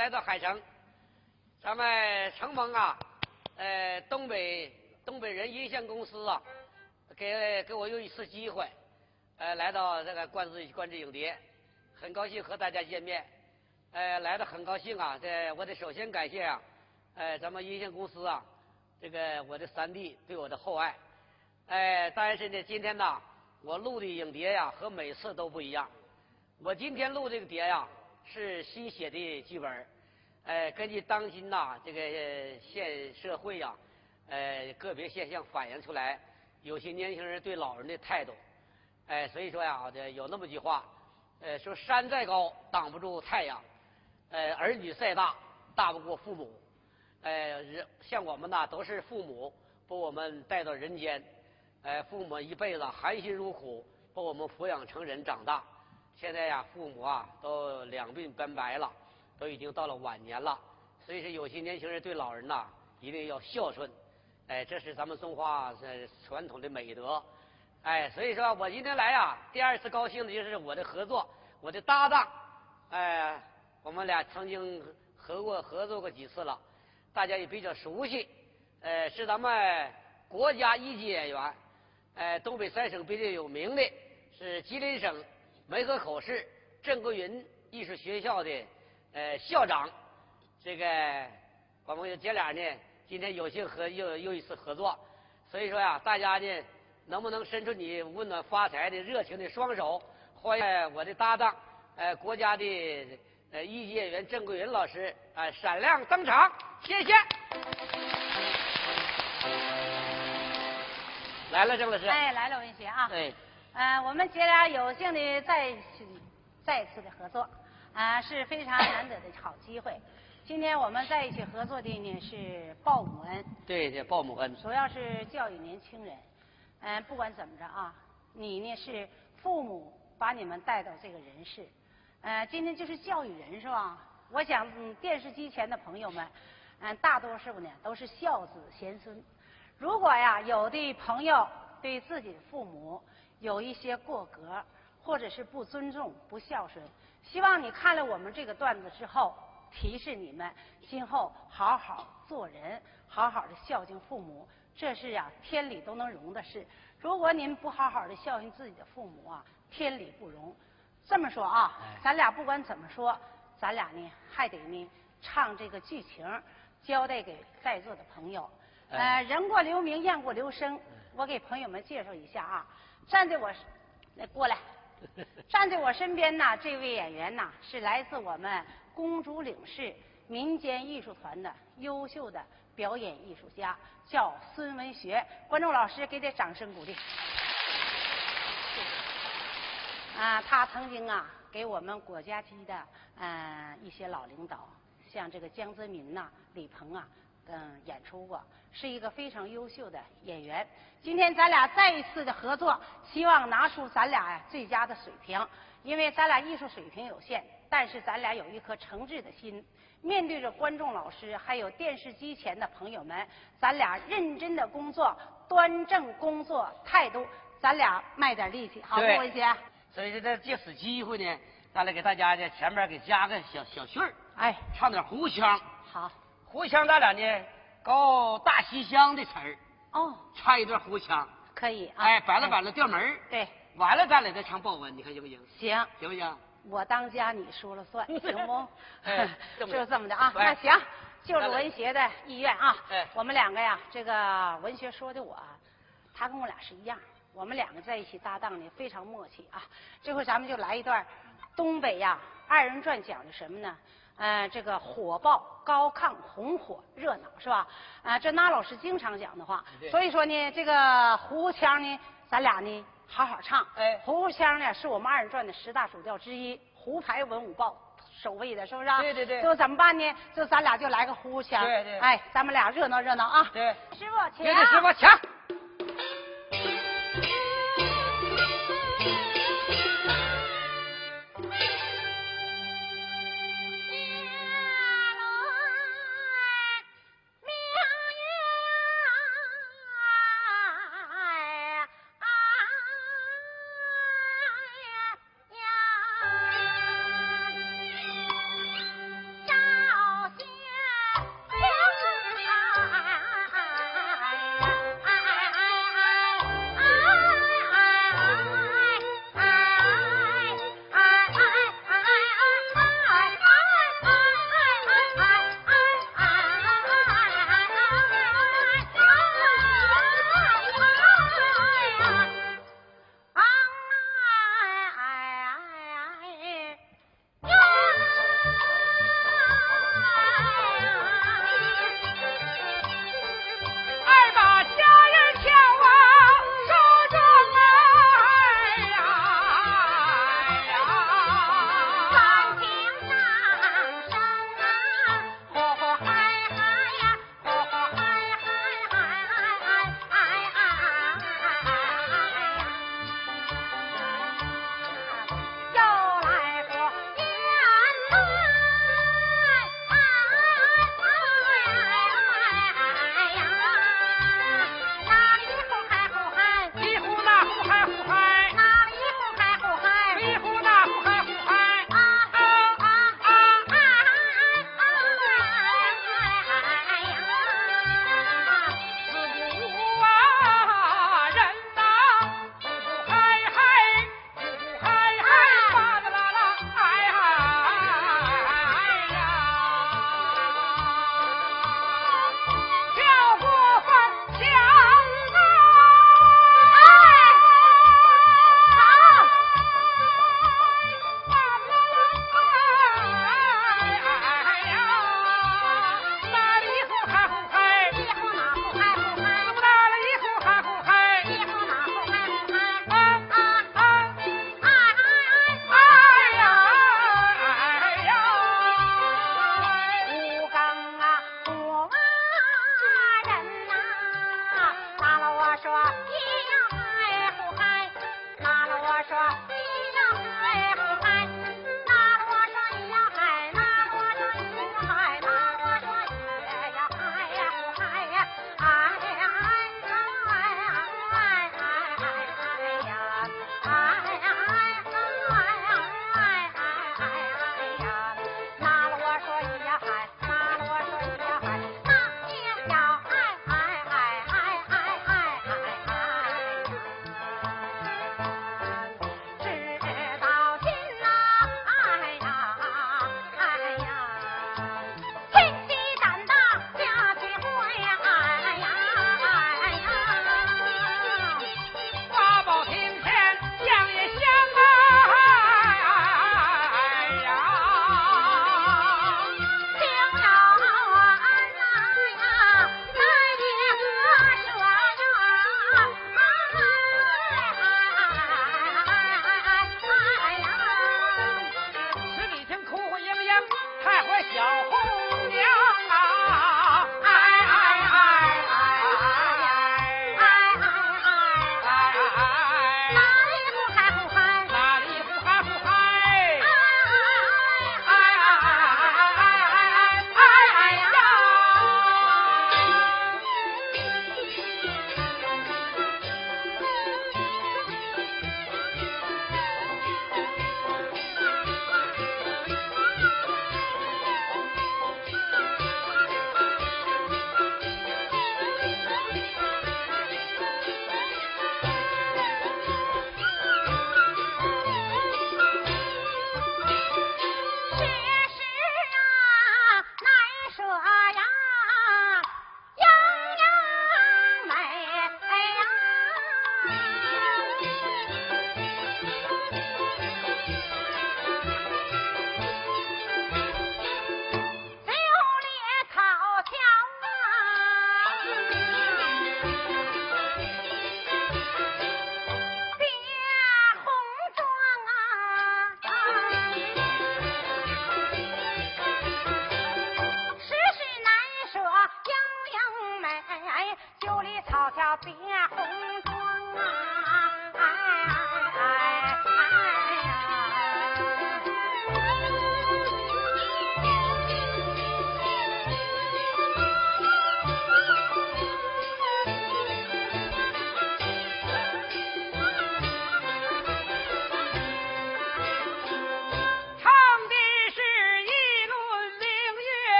来到海城，咱们承蒙啊，呃，东北东北人音像公司啊，给给我又一次机会，呃，来到这个观致观致影碟，很高兴和大家见面，呃，来的很高兴啊，这我得首先感谢啊，呃，咱们音像公司啊，这个我的三弟对我的厚爱，哎，但是呢，今天呢，我录的影碟呀和每次都不一样，我今天录这个碟呀是新写的剧本，呃，根据当今呐这个现社会呀，呃，个别现象反映出来，有些年轻人对老人的态度，哎，所以说呀，这有那么句话，呃，说山再高挡不住太阳，呃，儿女再大大不过父母，呃，像我们呐都是父母把我们带到人间，呃，父母一辈子含辛茹苦把我们抚养成人长大。现在呀，父母啊都两鬓斑白了，都已经到了晚年了。所以说，有些年轻人对老人呐一定要孝顺，哎，这是咱们中华呃传统的美德。哎，所以说我今天来呀，第二次高兴的就是我的合作，我的搭档，哎，我们俩曾经合过合作过几次了，大家也比较熟悉。呃，是咱们国家一级演员，哎，东北三省比较有名的，是吉林省。梅河口市郑国云艺术学校的呃校长，这个我们姐俩呢，今天有幸和又又一次合作，所以说呀，大家呢能不能伸出你温暖发财的热情的双手，欢迎我的搭档，呃，国家的呃一级演员郑桂云老师啊闪亮登场，谢谢。来了，郑老师。哎，来了，文学啊。哎。呃，我们姐俩有幸的再次再次的合作，啊，是非常难得的好机会。今天我们在一起合作的呢是报母恩，对，对报母恩，主要是教育年轻人。嗯，不管怎么着啊，你呢是父母把你们带到这个人世，呃，今天就是教育人是吧？我想电视机前的朋友们，嗯，大多数呢都是孝子贤孙。如果呀，有的朋友对自己的父母，有一些过格，或者是不尊重、不孝顺，希望你看了我们这个段子之后，提示你们今后好好做人，好好的孝敬父母，这是呀天理都能容的事。如果您不好好的孝敬自己的父母啊，天理不容。这么说啊，咱俩不管怎么说，咱俩呢还得呢唱这个剧情，交代给在座的朋友。呃，人过留名，雁过留声，我给朋友们介绍一下啊。站在我，来过来，站在我身边呢，这位演员呐，是来自我们公主岭市民间艺术团的优秀的表演艺术家，叫孙文学。观众老师给点掌声鼓励。啊，他曾经啊，给我们国家级的嗯一些老领导，像这个江泽民呐、李鹏啊。嗯，演出过，是一个非常优秀的演员。今天咱俩再一次的合作，希望拿出咱俩最佳的水平。因为咱俩艺术水平有限，但是咱俩有一颗诚挚的心。面对着观众老师，还有电视机前的朋友们，咱俩认真的工作，端正工作态度，咱俩卖点力气，好不，文杰？所以说，这借此机会呢，咱俩给大家呢前面给加个小小序儿，哎，唱点胡腔。好。胡腔咱俩呢搞大西厢的词儿哦，唱一段胡腔可以啊。哎，摆了摆了调门对，完了咱俩再唱报文，你看行不行？行，行不行？我当家，你说了算，行不？哎，就这么的啊。那行，就是文学的意愿啊。哎，我们两个呀，这个文学说的我，他跟我俩是一样，我们两个在一起搭档呢，非常默契啊。这回咱们就来一段东北呀二人转，讲的什么呢？嗯，这个火爆、高亢、红火、热闹，是吧？啊，这那老师经常讲的话。所以说呢，这个胡腔呢，咱俩呢好好唱。哎，胡腔呢是我们二人转的十大主调之一，胡牌文武报首位的，是不是？对对对。就怎么办呢？就咱俩就来个胡腔。对对。哎，咱们俩热闹热闹啊！对。师傅，请。师傅，请。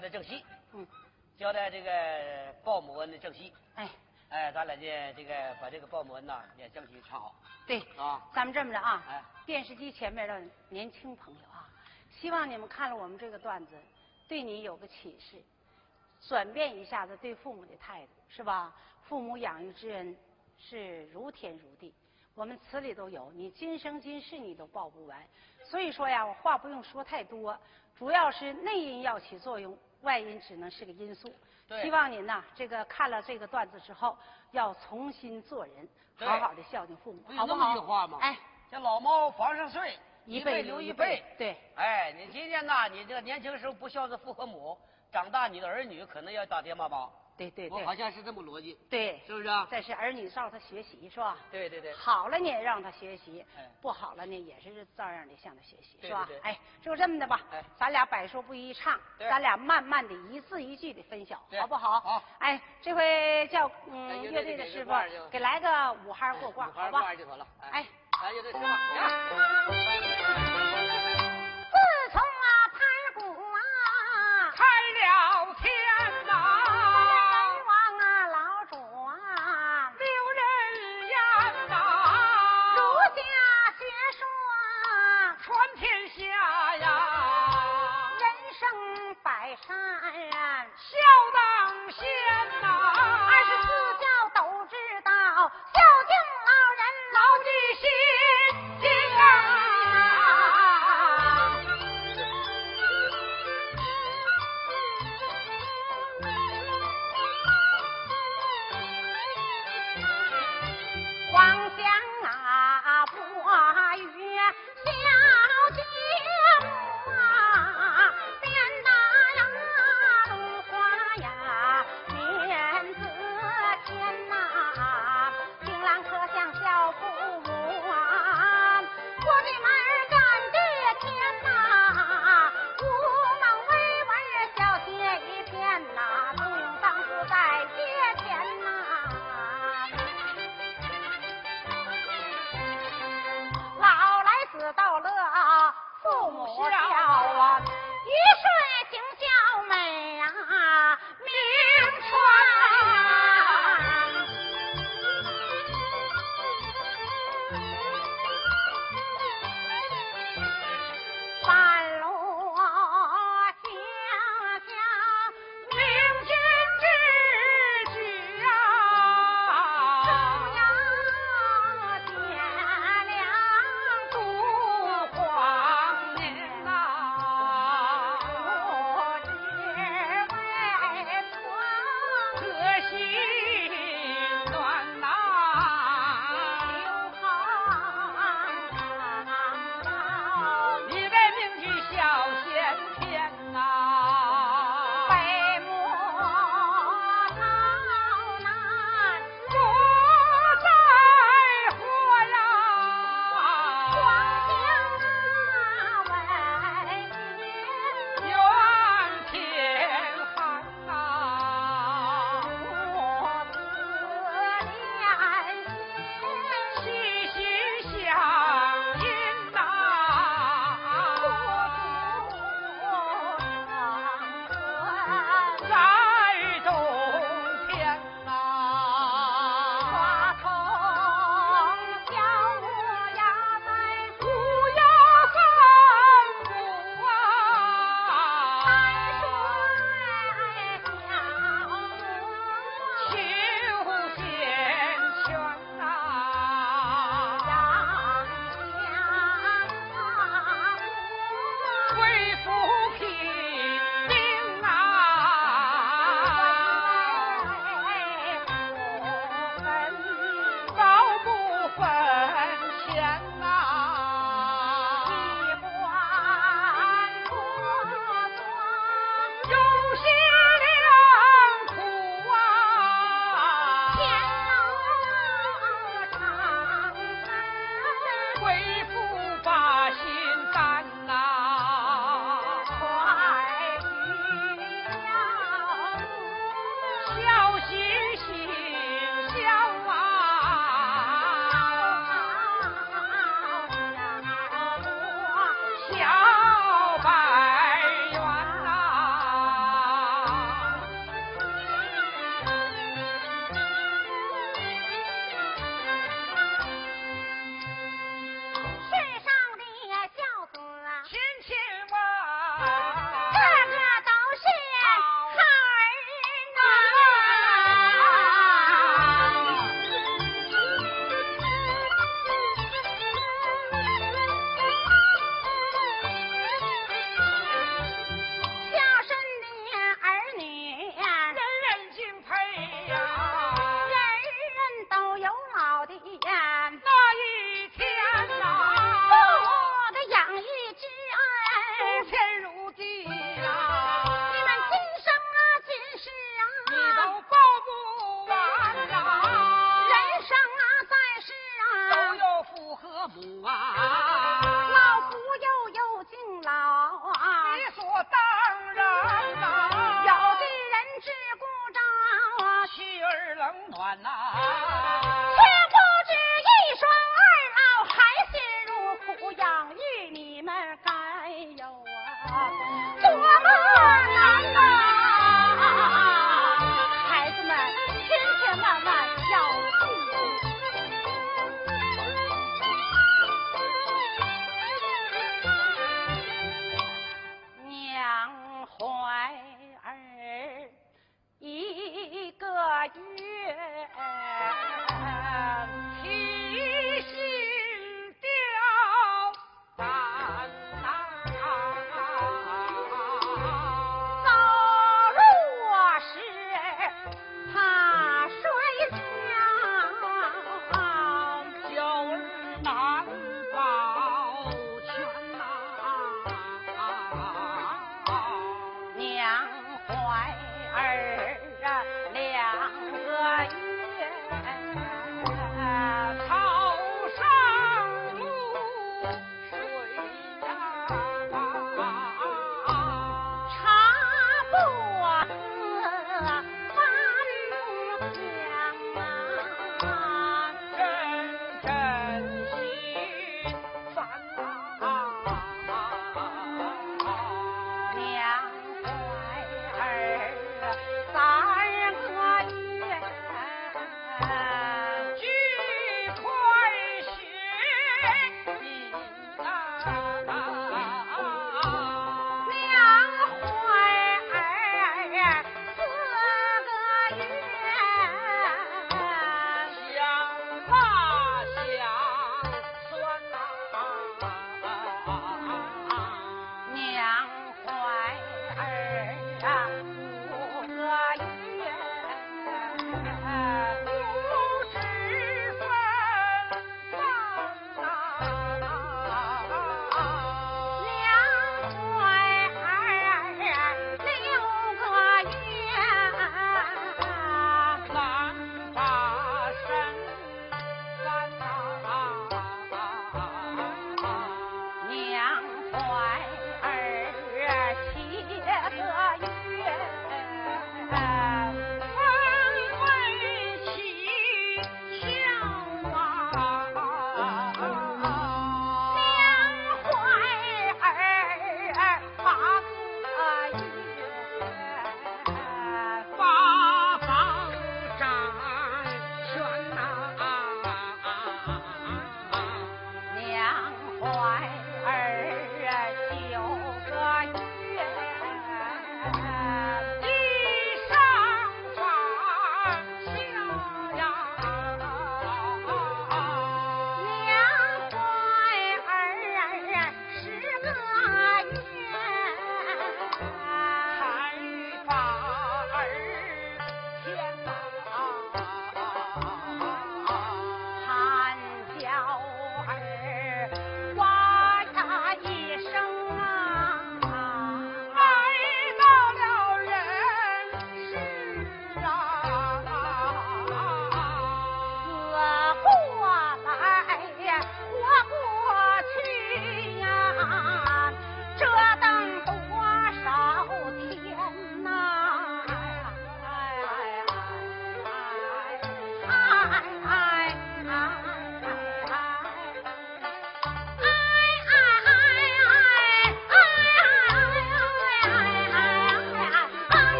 交代正戏。嗯。交代这个报母恩的正戏。哎。哎，咱俩呢，这个把这个报母恩呐，也争取唱好。对。啊。咱们这么着啊。哎。电视机前面的年轻朋友啊，希望你们看了我们这个段子，对你有个启示，转变一下子对父母的态度，是吧？父母养育之恩是如天如地，我们词里都有，你今生今世你都报不完。所以说呀，我话不用说太多，主要是内因要起作用，外因只能是个因素。希望您呐，这个看了这个段子之后，要重新做人，好好的孝敬父母，好不好？句话吗？哎，这老猫房上睡，一辈留一辈。对。哎，你今天呐，你这个年轻时候不孝顺父和母，长大你的儿女可能要打爹妈宝。对对对，我好像是这么逻辑，对，是不是啊？这是儿女照他学习是吧？对对对，好了呢，让他学习哎；不好了呢，也是照样的向他学习，对是吧？哎，就这么的吧哎。咱俩百说不一唱，咱俩慢慢的一字一句的分晓，好不好？好。哎，这回叫哎嗯乐队的师傅给来个五哈过挂，五花好吧。哎，来，乐队师傅，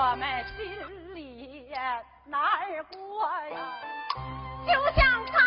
我们心里难过呀。就像苍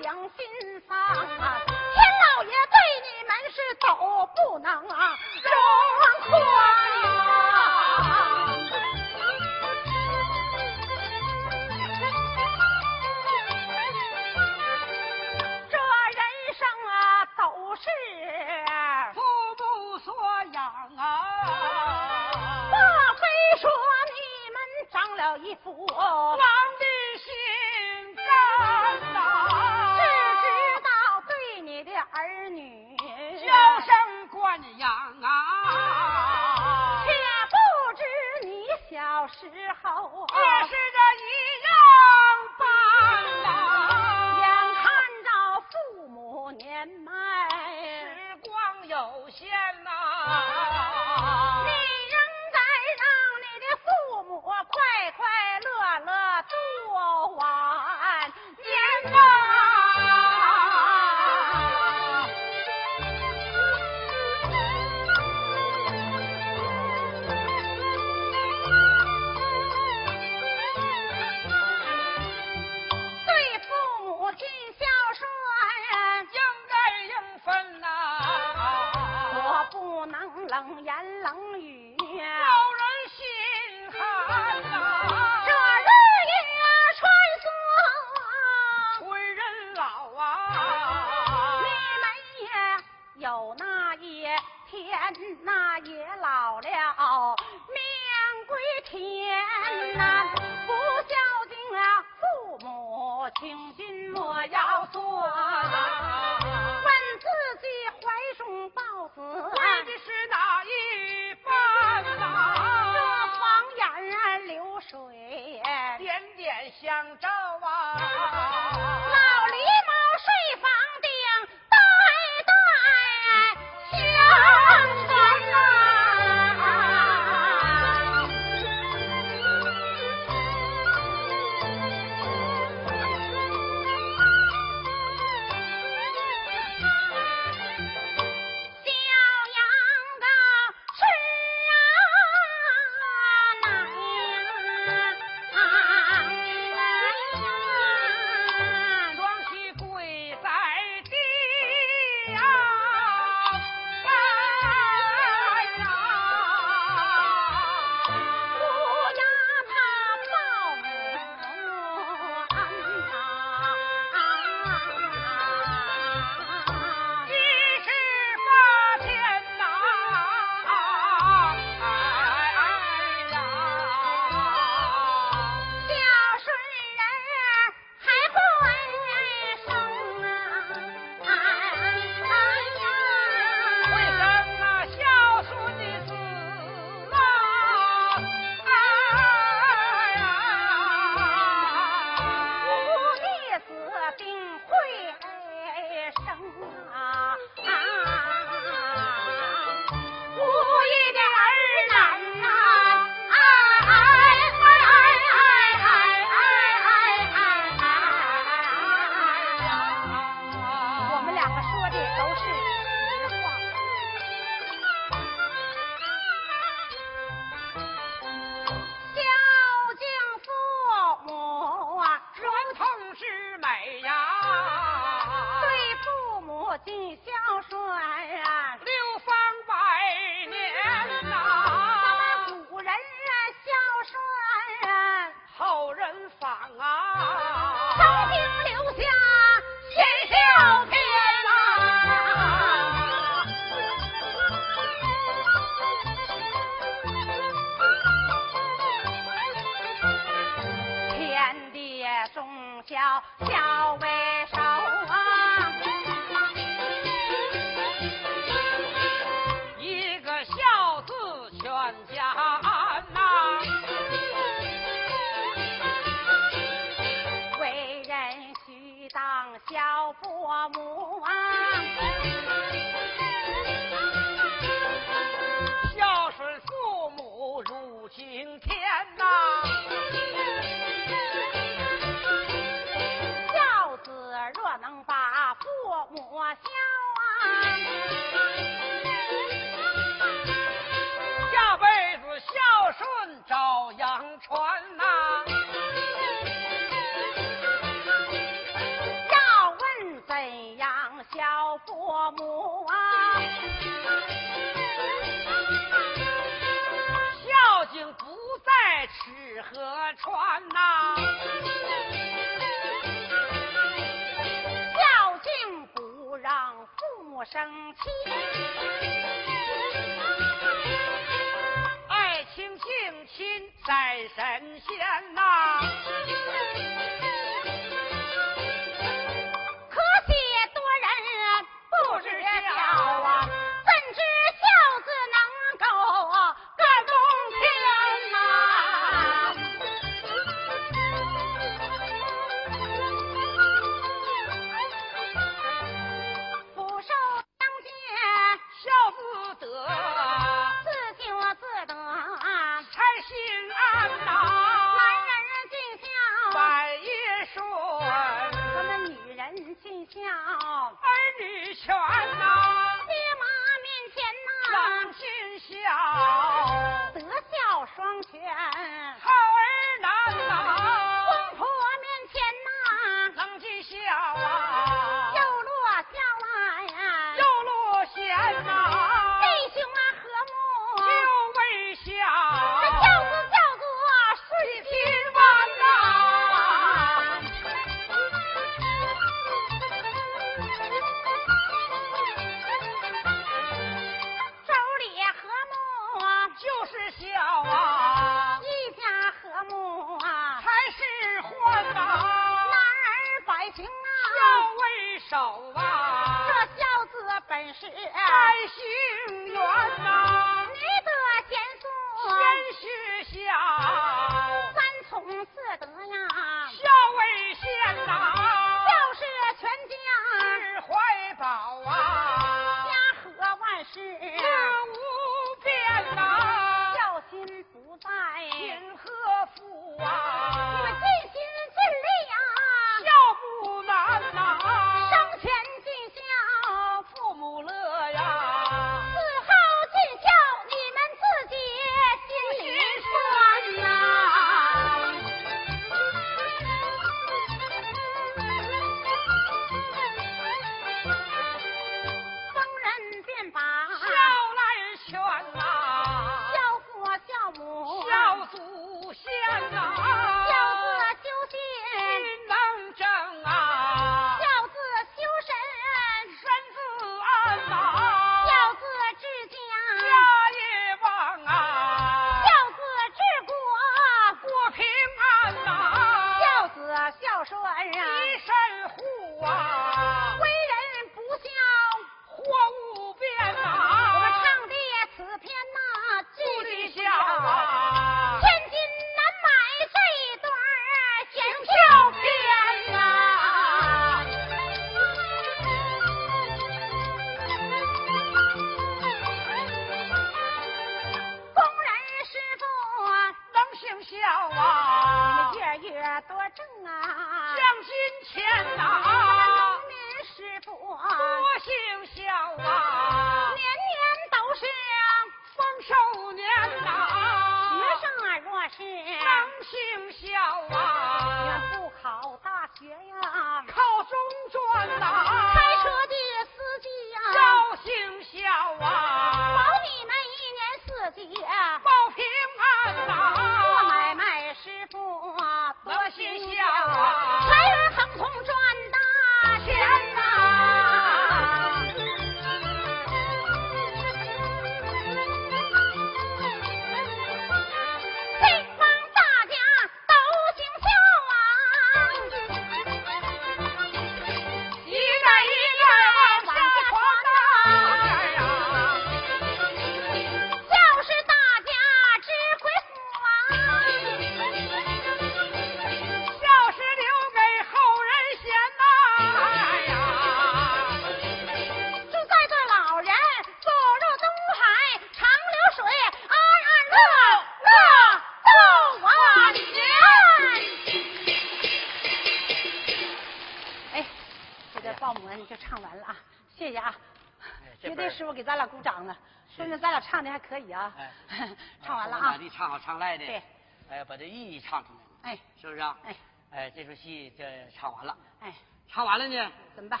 以啊。唱完了啊。你唱好唱赖的。对。哎，把这意义唱出来。哎。是不是啊？哎。哎，这出戏这唱完了。哎。唱完了呢？怎么办？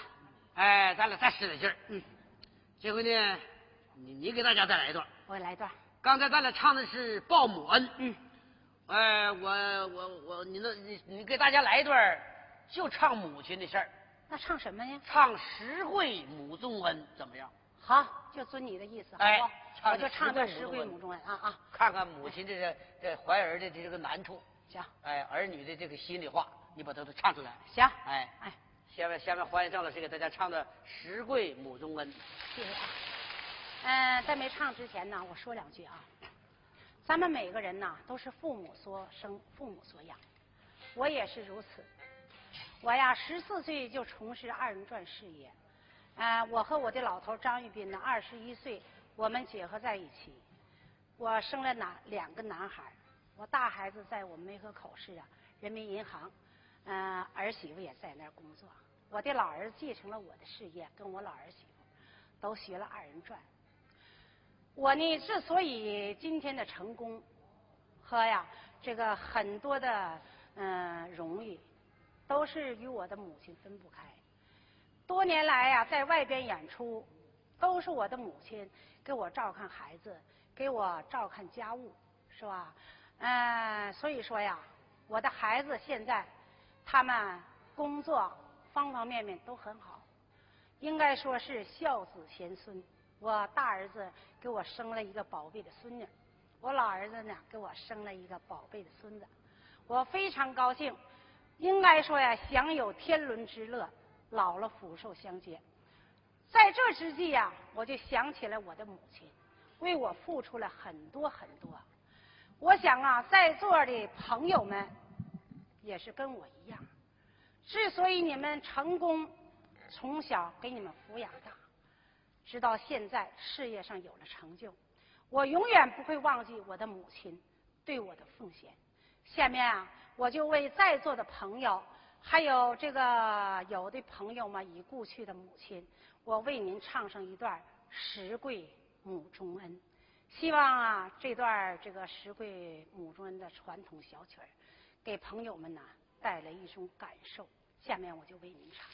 哎，咱俩再使点劲儿。嗯。这回呢，你你给大家再来一段。我来一段。刚才咱俩唱的是报母恩。嗯。哎，我我我，你那，你你给大家来一段，就唱母亲的事儿。那唱什么呀？唱实惠母宗恩，怎么样？好，就遵你的意思，好不？我就唱段十跪母中恩啊啊！看看母亲这个这怀儿的这个难处。行。哎，儿女的这个心里话，你把它都唱出来。行。哎哎，下面下面欢迎赵老师给大家唱的十跪母中恩。谢谢。嗯，在没唱之前呢，我说两句啊。咱们每个人呢，都是父母所生，父母所养。我也是如此。我呀，十四岁就从事二人转事业。啊，我和我的老头张玉斌呢，二十一岁，我们结合在一起。我生了男两个男孩，我大孩子在我们梅河口市啊，人民银行，嗯，儿媳妇也在那儿工作。我的老儿子继承了我的事业，跟我老儿媳妇都学了二人转。我呢，之所以今天的成功和呀这个很多的嗯荣誉，都是与我的母亲分不开。多年来呀，在外边演出，都是我的母亲给我照看孩子，给我照看家务，是吧？嗯，所以说呀，我的孩子现在他们工作方方面面都很好，应该说是孝子贤孙。我大儿子给我生了一个宝贝的孙女，我老儿子呢给我生了一个宝贝的孙子，我非常高兴。应该说呀，享有天伦之乐，老了福寿相接。在这之际呀，我就想起了我的母亲，为我付出了很多很多。我想啊，在座的朋友们也是跟我一样，之所以你们成功，从小给你们抚养大。直到现在，事业上有了成就，我永远不会忘记我的母亲对我的奉献。下面啊，我就为在座的朋友，还有这个有的朋友们已故去的母亲，我为您唱上一段《石桂母中恩》。希望啊，这段这个《石桂母中恩》的传统小曲儿，给朋友们呢带来一种感受。下面我就为您唱。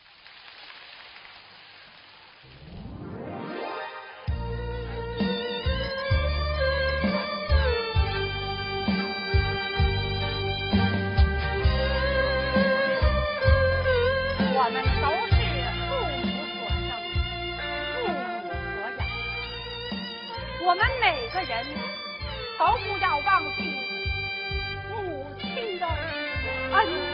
我们每个人都不要忘记母亲的恩。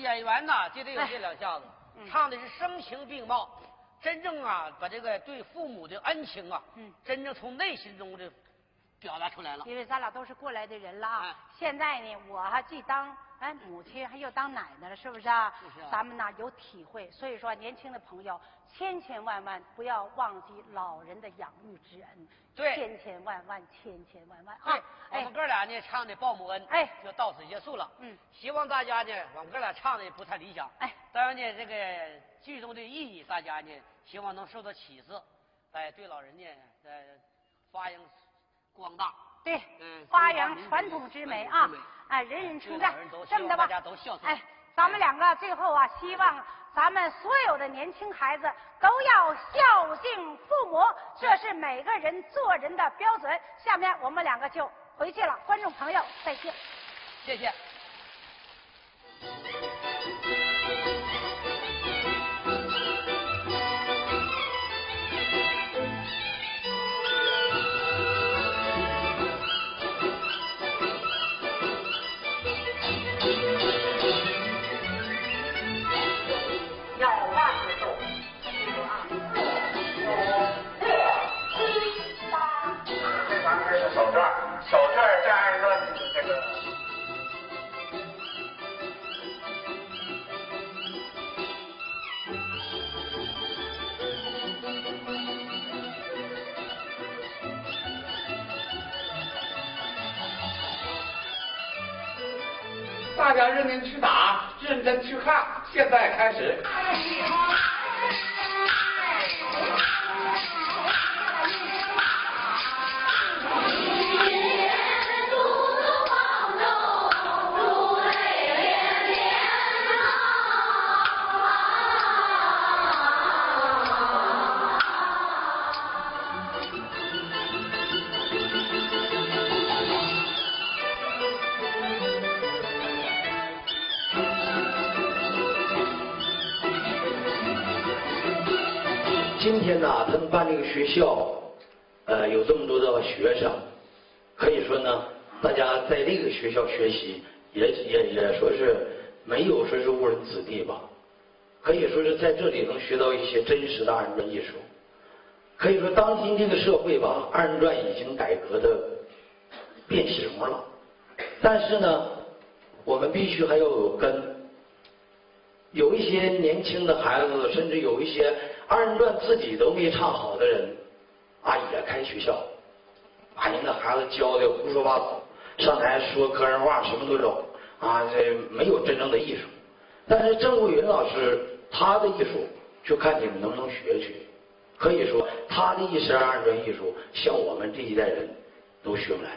演员呐，就得有这两下子，嗯。唱的是声情并茂，真正啊把这个对父母的恩情啊，嗯。真正从内心中的表达出来了。因为咱俩都是过来的人了啊。哎。现在呢，我还既当哎母亲，还又当奶奶了，是不是啊？是啊咱们呢有体会，所以说年轻的朋友千千万万不要忘记老人的养育之恩，对千千万万千千万万啊！，哎我们，哥俩呢唱的报母恩，哎就到此结束了。嗯，希望大家呢，我们哥俩唱的也不太理想，哎，当然呢，这个剧中的意义，大家呢希望能受到启示，哎，对老人呢，呃，发扬光大。对嗯，发扬传统之美啊！哎，人人称赞这么的吧大家都孝顺哎，咱们两个最后啊，希望咱们所有的年轻孩子都要孝敬父母，这是每个人做人的标准。下面我们两个就回去了，观众朋友再见。谢谢。大家认真去打，认真去看，现在开始。天呢，他们办这个学校，呃，有这么多的学生，可以说呢，大家在这个学校学习，也也也说是没有说是误人子弟吧，可以说是在这里能学到一些真实的二人转艺术。可以说，当今这个社会吧，二人转已经改革的变形了，但是呢，我们必须还要有根。有一些年轻的孩子，甚至有一些二人转自己都没唱好的人，啊，也开学校，把人家孩子教的胡说八道，上台说个人话什么都有，啊，这没有真正的艺术。但是郑国云老师他的艺术，就看你们能不能学去。可以说，他的一身二人转艺术，像我们这一代人都学不来。